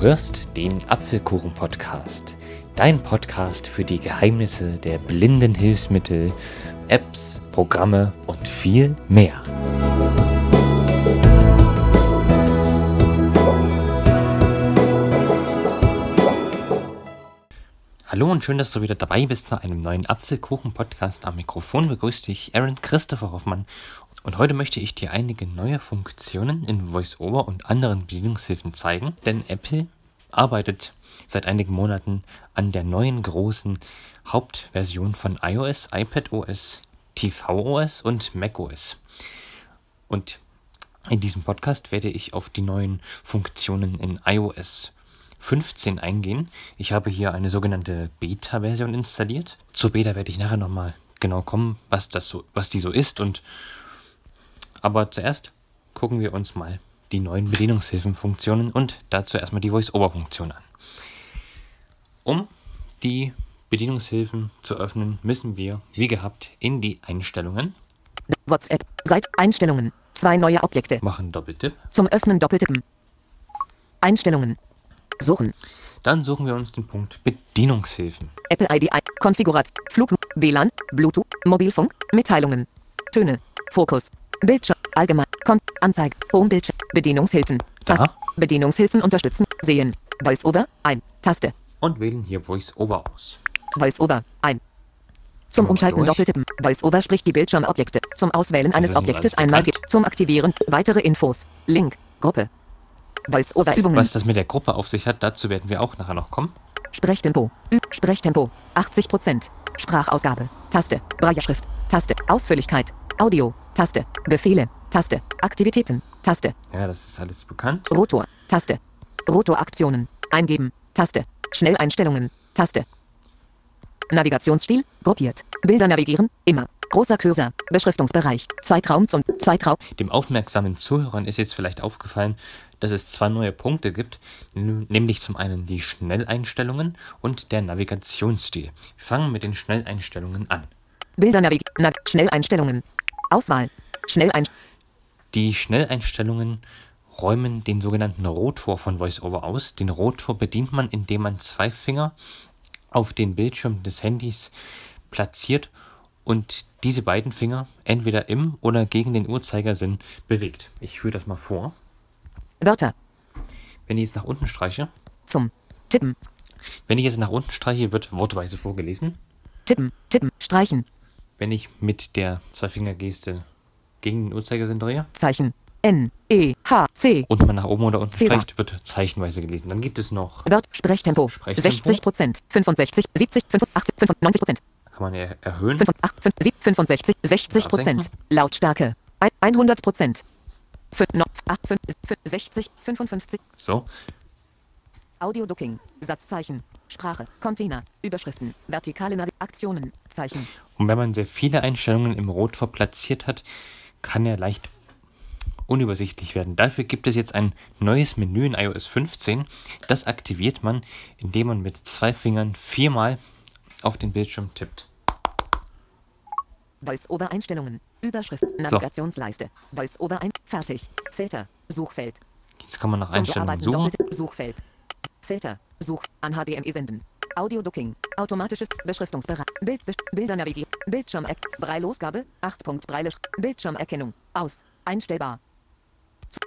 hörst den Apfelkuchen-Podcast, dein Podcast für die Geheimnisse der blinden Hilfsmittel, Apps, Programme und viel mehr. Hallo und schön, dass du wieder dabei bist bei einem neuen Apfelkuchen-Podcast. Am Mikrofon begrüßt dich Aaron Christopher Hoffmann und heute möchte ich dir einige neue Funktionen in VoiceOver und anderen Bedienungshilfen zeigen, denn Apple arbeitet seit einigen Monaten an der neuen großen Hauptversion von iOS, iPadOS, tvOS und macOS. Und in diesem Podcast werde ich auf die neuen Funktionen in iOS 15 eingehen. Ich habe hier eine sogenannte Beta-Version installiert. Zur Beta werde ich nachher nochmal genau kommen, was, das so, was die so ist und aber zuerst gucken wir uns mal die neuen Bedienungshilfenfunktionen und dazu erstmal die Voice-Over-Funktion an. Um die Bedienungshilfen zu öffnen, müssen wir, wie gehabt, in die Einstellungen. WhatsApp, Seit Einstellungen, zwei neue Objekte. Machen Doppeltipp. Zum Öffnen Doppeltippen. Einstellungen. Suchen. Dann suchen wir uns den Punkt Bedienungshilfen. Apple ID, Konfiguration, Flug, WLAN, Bluetooth, Mobilfunk, Mitteilungen, Töne, Fokus, Bildschirm. Allgemein. Kon Anzeige. Homebildschirm. Bedienungshilfen. Taste. Bedienungshilfen unterstützen. Sehen. VoiceOver. Ein. Taste. Und wählen hier VoiceOver aus. VoiceOver. Ein. Zum Umschalten. Doppeltippen. VoiceOver spricht die Bildschirmobjekte. Zum Auswählen eines Objektes alles einmal. Zum Aktivieren. Weitere Infos. Link. Gruppe. VoiceOver Übungen. Was das mit der Gruppe auf sich hat, dazu werden wir auch nachher noch kommen. Sprechtempo. Ü Sprechtempo. 80%. Sprachausgabe. Taste. Brailleschrift. Taste. Ausführlichkeit. Audio. Taste. Befehle. Taste. Aktivitäten. Taste. Ja, das ist alles bekannt. Rotor. Taste. Rotoraktionen. Eingeben. Taste. Schnelleinstellungen. Taste. Navigationsstil. Gruppiert. Bilder navigieren. Immer. Großer Cursor. Beschriftungsbereich. Zeitraum zum Zeitraum. Dem aufmerksamen Zuhörern ist jetzt vielleicht aufgefallen, dass es zwei neue Punkte gibt, nämlich zum einen die Schnelleinstellungen und der Navigationsstil. Wir fangen mit den Schnelleinstellungen an. Bilder navigieren. Nav Schnelleinstellungen. Auswahl. Schnellein. Die Schnelleinstellungen räumen den sogenannten Rotor von VoiceOver aus. Den Rotor bedient man, indem man zwei Finger auf den Bildschirm des Handys platziert und diese beiden Finger entweder im oder gegen den Uhrzeigersinn bewegt. Ich führe das mal vor. Wörter. Wenn ich jetzt nach unten streiche, Zum. Tippen. wenn ich jetzt nach unten streiche, wird wortweise vorgelesen. Tippen. Tippen. Streichen. Wenn ich mit der Zweifingergeste gegen den Uhrzeigersinn drehe Zeichen. N. E. H. C. und man nach oben oder unten Cäsar. streicht, wird zeichenweise gelesen. Dann gibt es noch, Wört. Sprechtempo. Sprechtempo. 60 Prozent. 65, 70, 85, 95 Prozent. kann man er erhöhen. 85, 65, 60 Prozent. Lautstärke. Ein- 100 Prozent. 60, 55. So, Audio-Ducking. Satzzeichen. Sprache. Container. Überschriften. Vertikale Navi Aktionen. Zeichen. Und wenn man sehr viele Einstellungen im Rotor platziert hat, kann er leicht unübersichtlich werden. Dafür gibt es jetzt ein neues Menü in iOS 15. Das aktiviert man, indem man mit zwei Fingern viermal auf den Bildschirm tippt. Voice-Over-Einstellungen. Überschrift. Navigationsleiste. Voice-Over ein. Fertig. Filter. Suchfeld. Jetzt kann man nach Einstellungen suchen. Suchfeld. Filter. Such. An HDMI senden. Audio Ducking. Automatisches Beschriftungsbereich. Bild, Bilder navigieren. Bildschirm. Breilosgabe. 8 Punkt Breile. Bildschirmerkennung. Aus. Einstellbar.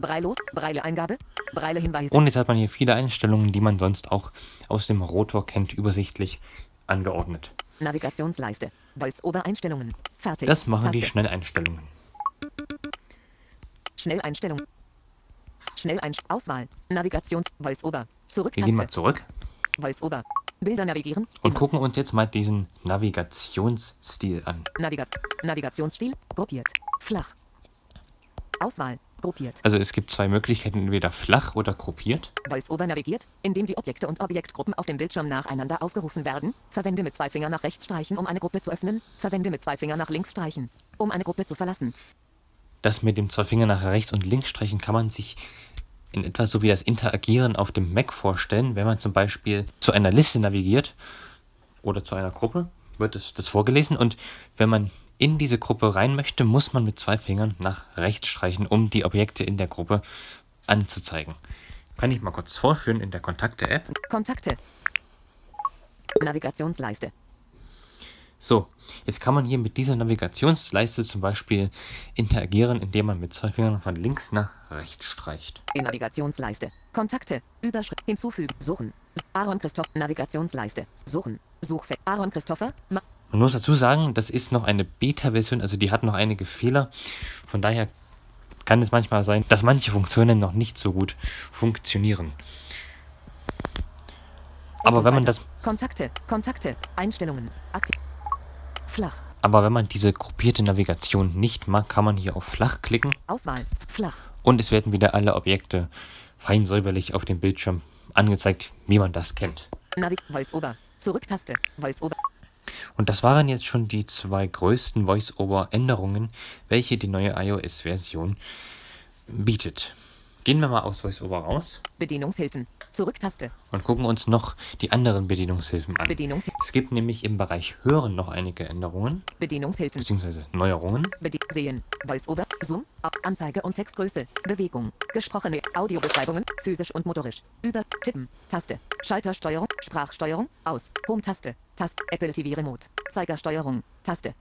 Breilos. Breile-Eingabe. Breile-Hinweise. Und jetzt hat man hier viele Einstellungen, die man sonst auch aus dem Rotor kennt, übersichtlich angeordnet. Navigationsleiste. Voice-Over-Einstellungen. Fertig. Das machen die Taste. Schnelleinstellungen. Schnelleinstellung. Schnelleinst Auswahl. Navigations Voice-Over. Zurück. Wir gehen mal zurück Voice-Over. Bilder navigieren. und Immer. gucken uns jetzt mal diesen Navigationsstil an. Naviga Navigationsstil. Gruppiert. Flach. Auswahl. Gruppiert. Also es gibt zwei Möglichkeiten, entweder flach oder gruppiert. VoiceOver navigiert, indem die Objekte und Objektgruppen auf dem Bildschirm nacheinander aufgerufen werden. Verwende mit zwei Fingern nach rechts streichen, um eine Gruppe zu öffnen. Verwende mit zwei Fingern nach links streichen, um eine Gruppe zu verlassen. Das mit dem zwei Finger nach rechts und links streichen kann man sich in etwa so wie das Interagieren auf dem Mac vorstellen. Wenn man zum Beispiel zu einer Liste navigiert oder zu einer Gruppe, wird es das vorgelesen und wenn man in diese Gruppe rein möchte, muss man mit zwei Fingern nach rechts streichen, um die Objekte in der Gruppe anzuzeigen. Kann ich mal kurz vorführen in der Kontakte-App. Kontakte. Navigationsleiste. So, jetzt kann man hier mit dieser Navigationsleiste zum Beispiel interagieren, indem man mit zwei Fingern von links nach rechts streicht. Die Navigationsleiste. Kontakte. Überschrift. Hinzufügen. Suchen. Aaron Christoph. Navigationsleiste. Suchen. Suchfeld. Aaron Christopher. Ma Man muss dazu sagen, das ist noch eine Beta-Version, also die hat noch einige Fehler. Von daher kann es manchmal sein, dass manche Funktionen noch nicht so gut funktionieren. Aber wenn man das, Kontakte. Kontakte. Einstellungen. Aktiv. Flach. aber wenn man diese gruppierte Navigation nicht mag, kann man hier auf Flach klicken Auswahl. Flach. und es werden wieder alle Objekte fein säuberlich auf dem Bildschirm angezeigt, wie man das kennt. Navi. Voice-Over. Zurücktaste. Voice-Over. Und das waren jetzt schon die zwei größten Voice-Over-Änderungen, welche die neue iOS-Version bietet. Gehen wir mal aus VoiceOver raus Bedienungshilfen. Zurücktaste. und gucken uns noch die anderen Bedienungshilfen an. Bedienungshilfen. Es gibt nämlich im Bereich Hören noch einige Änderungen Bedienungshilfen. bzw. Neuerungen. Bedi sehen. Voice-Over. Zoom. Anzeige und Textgröße. Bewegung. Gesprochene Audiobeschreibungen. Physisch und motorisch. Über. Tippen. Taste. Schaltersteuerung. Sprachsteuerung. Aus. Home-Taste. Taste. Apple TV Remote. Zeigersteuerung. Taste.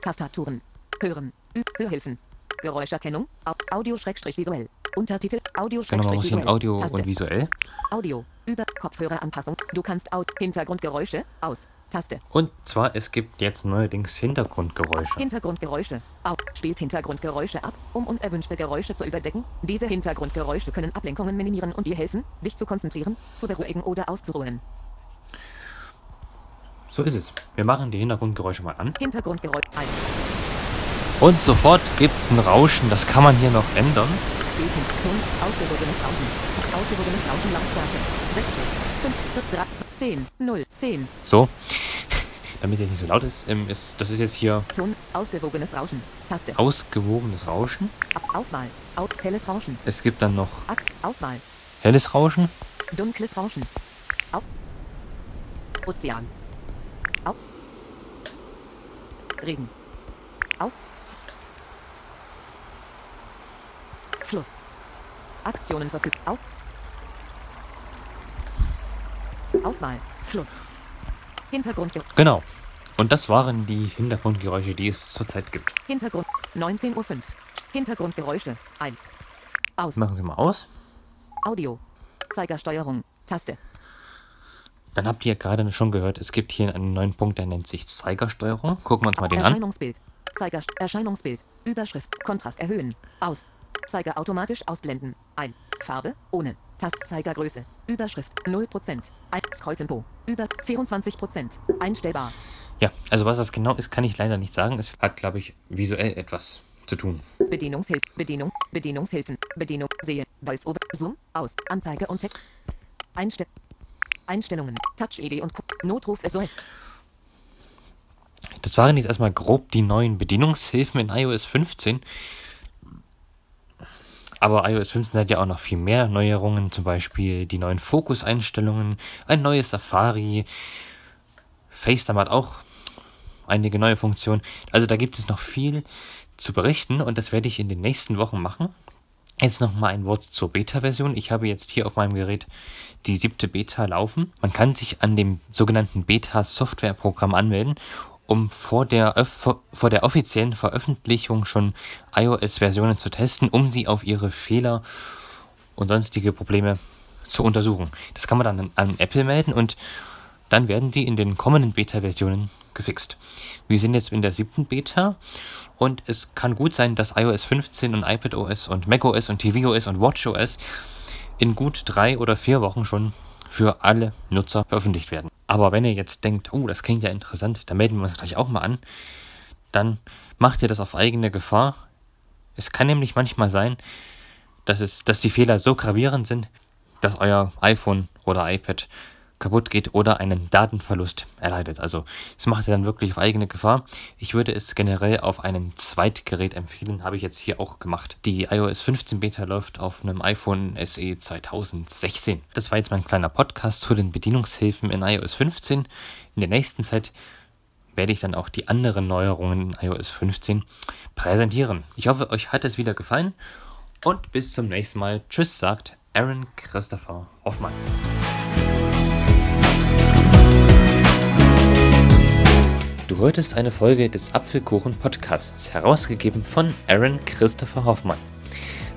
Tastaturen. Hören. Ü Hörhilfen. Geräuscherkennung. Au Audio-visuell. Untertitel. Audio-visuell. Genau, man muss in Audio Taste. und visuell. Audio. Über. Kopfhöreranpassung. Du kannst Aud Hintergrundgeräusche. Aus. Taste. Und zwar, es gibt jetzt neuerdings Hintergrundgeräusche. Hintergrundgeräusche. Au. Spielt Hintergrundgeräusche ab, um unerwünschte Geräusche zu überdecken. Diese Hintergrundgeräusche können Ablenkungen minimieren und dir helfen, dich zu konzentrieren, zu beruhigen oder auszuruhen. So ist es. Wir machen die Hintergrundgeräusche mal an. Hintergrundgeräusche 1. Und sofort gibt es ein Rauschen, das kann man hier noch ändern. Hin. Ton. Ausgewogenes Rauschen. Ausgewogenes Rauschen Lautstärke. 60. 5. 3. 10. 0. 10. So, damit es nicht so laut ist, ähm, ist das ist jetzt hier Ton. Ausgewogenes Rauschen. Taste. ausgewogenes Rauschen. Ab. Auswahl. Au. Helles Rauschen. Es gibt dann noch. Auswahl. helles Rauschen. Dunkles Rauschen. Au. Ozean. Au. Regen. Aus. Fluss. Aktionen verfügt. Aus. Auswahl. Fluss. Hintergrund. Genau. Und das waren die Hintergrundgeräusche, die es zurzeit gibt. Hintergrund. 19.05 Uhr. Hintergrundgeräusche. Ein. Aus. Machen Sie mal aus. Audio. Zeigersteuerung. Taste. Dann habt ihr gerade schon gehört, es gibt hier einen neuen Punkt, der nennt sich Zeigersteuerung. Gucken wir uns mal den an. Erscheinungsbild. Zeiger Erscheinungsbild. Überschrift. Kontrast erhöhen. Aus. Zeiger automatisch ausblenden. Ein. Farbe. Ohne. Tast. Zeigergröße. Überschrift. 0%. Ein. Scrolltempo. Über 24%. Einstellbar. Ja, also was das genau ist, kann ich leider nicht sagen. Es hat, glaube ich, visuell etwas zu tun. Bedienungshilfen. Bedienung. Bedienungshilfen. Bedienung. Sehen. Voice-over. Zoom. Aus. Anzeige und Text. Einstell Einstellungen. Touch-ID und Q Notruf SOS. Das waren jetzt erstmal grob die neuen Bedienungshilfen in iOS 15. Aber iOS 15 hat ja auch noch viel mehr Neuerungen, zum Beispiel die neuen Fokuseinstellungen, ein neues Safari. FaceTime hat auch einige neue Funktionen. Also da gibt es noch viel zu berichten und das werde ich in den nächsten Wochen machen. Jetzt noch mal ein Wort zur Beta-Version. Ich habe jetzt hier auf meinem Gerät die siebte Beta laufen. Man kann sich an dem sogenannten Beta-Software-Programm anmelden, um vor der, Öff- vor der offiziellen Veröffentlichung schon iOS-Versionen zu testen, um sie auf ihre Fehler und sonstige Probleme zu untersuchen. Das kann man dann an, an Apple melden und dann werden die in den kommenden Beta-Versionen gefixt. Wir sind jetzt in der siebten Beta und es kann gut sein, dass iOS 15 und iPadOS und macOS und tvOS und watchOS in gut drei oder vier Wochen schon für alle Nutzer veröffentlicht werden. Aber wenn ihr jetzt denkt, oh, das klingt ja interessant, dann melden wir uns gleich auch mal an, dann macht ihr das auf eigene Gefahr. Es kann nämlich manchmal sein, dass, es, dass die Fehler so gravierend sind, dass euer iPhone oder iPad kaputt geht oder einen Datenverlust erleidet. Also das macht ihr dann wirklich auf eigene Gefahr. Ich würde es generell auf einem Zweitgerät empfehlen, habe ich jetzt hier auch gemacht. Die iOS 15 Beta läuft auf einem iPhone SE 2016. Das war jetzt mein kleiner Podcast zu den Bedienungshilfen in iOS 15. In der nächsten Zeit werde ich dann auch die anderen Neuerungen in iOS 15 präsentieren. Ich hoffe, euch hat es wieder gefallen und bis zum nächsten Mal. Tschüss, sagt Aaron Christopher Hoffmann. Du hörtest eine Folge des Apfelkuchen Podcasts, herausgegeben von Aaron Christopher Hoffmann.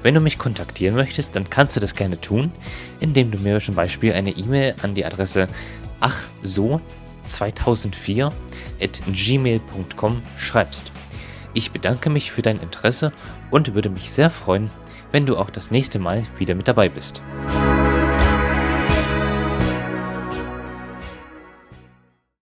Wenn du mich kontaktieren möchtest, dann kannst du das gerne tun, indem du mir zum Beispiel eine E-Mail an die Adresse achso2004 at gmail.com schreibst. Ich bedanke mich für dein Interesse und würde mich sehr freuen, wenn du auch das nächste Mal wieder mit dabei bist.